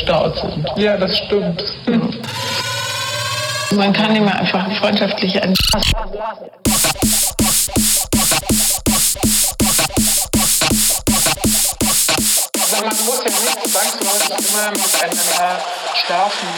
gestaut sind. Ja, das stimmt. Man kann immer einfach freundschaftlich entlassen. Also man muss ja nicht zwangsläufig immer miteinander schlafen.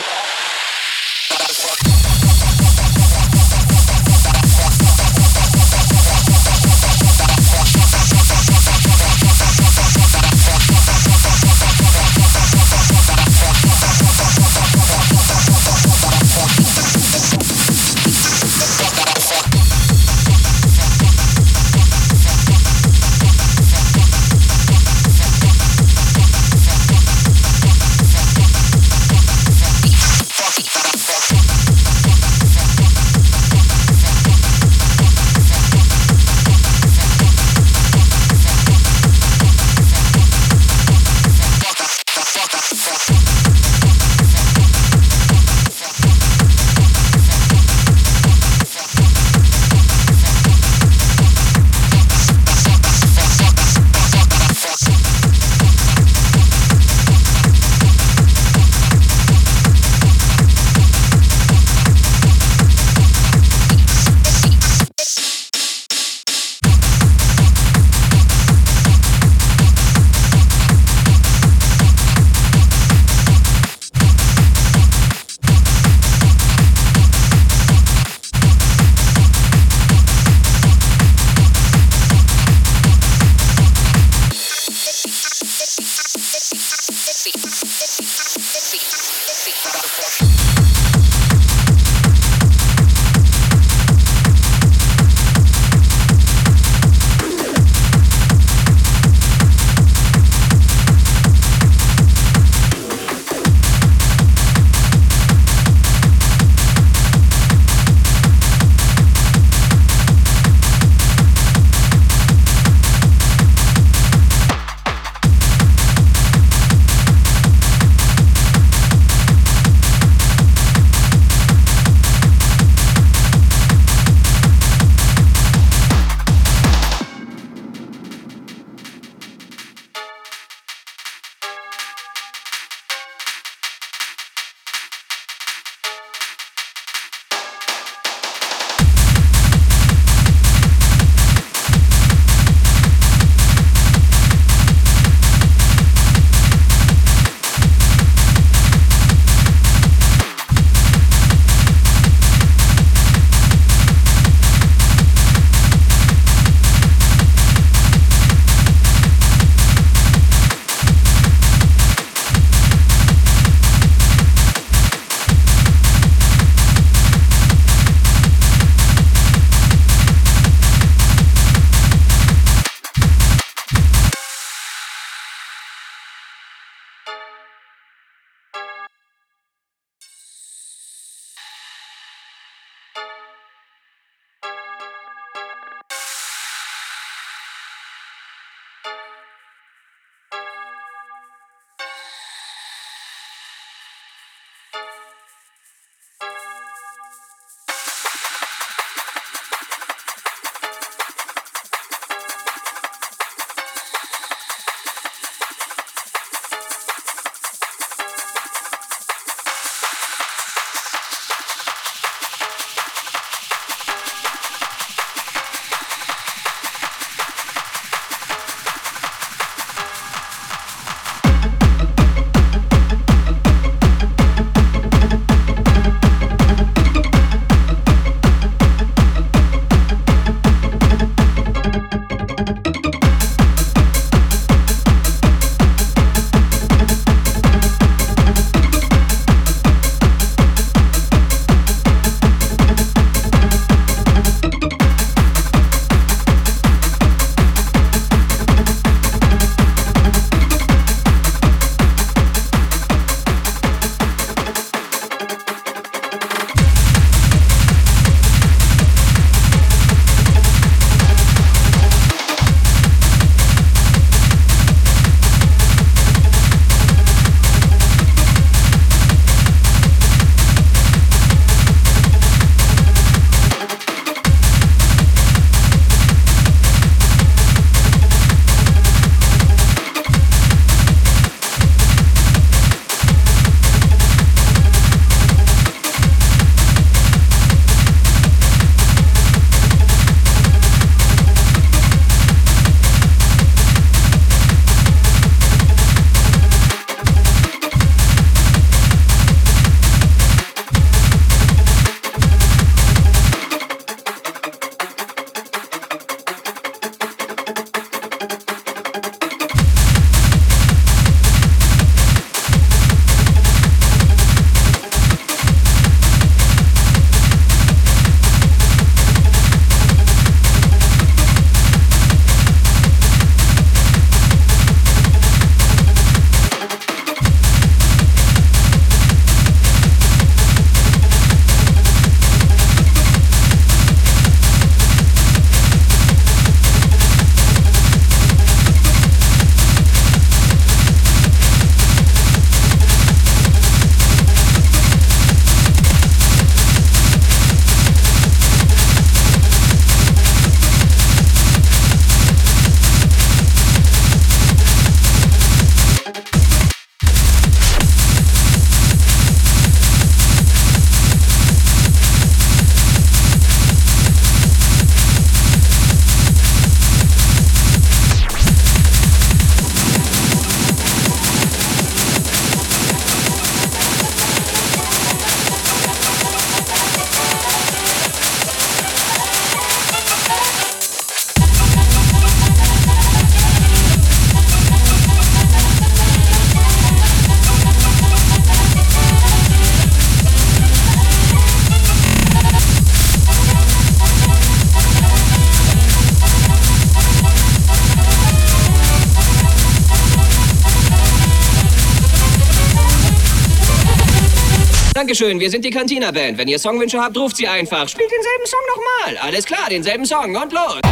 Dankeschön, wir sind die Cantina Band. Wenn ihr Songwünsche habt, ruft sie einfach. Spielt denselben Song nochmal. Alles klar, denselben Song und los.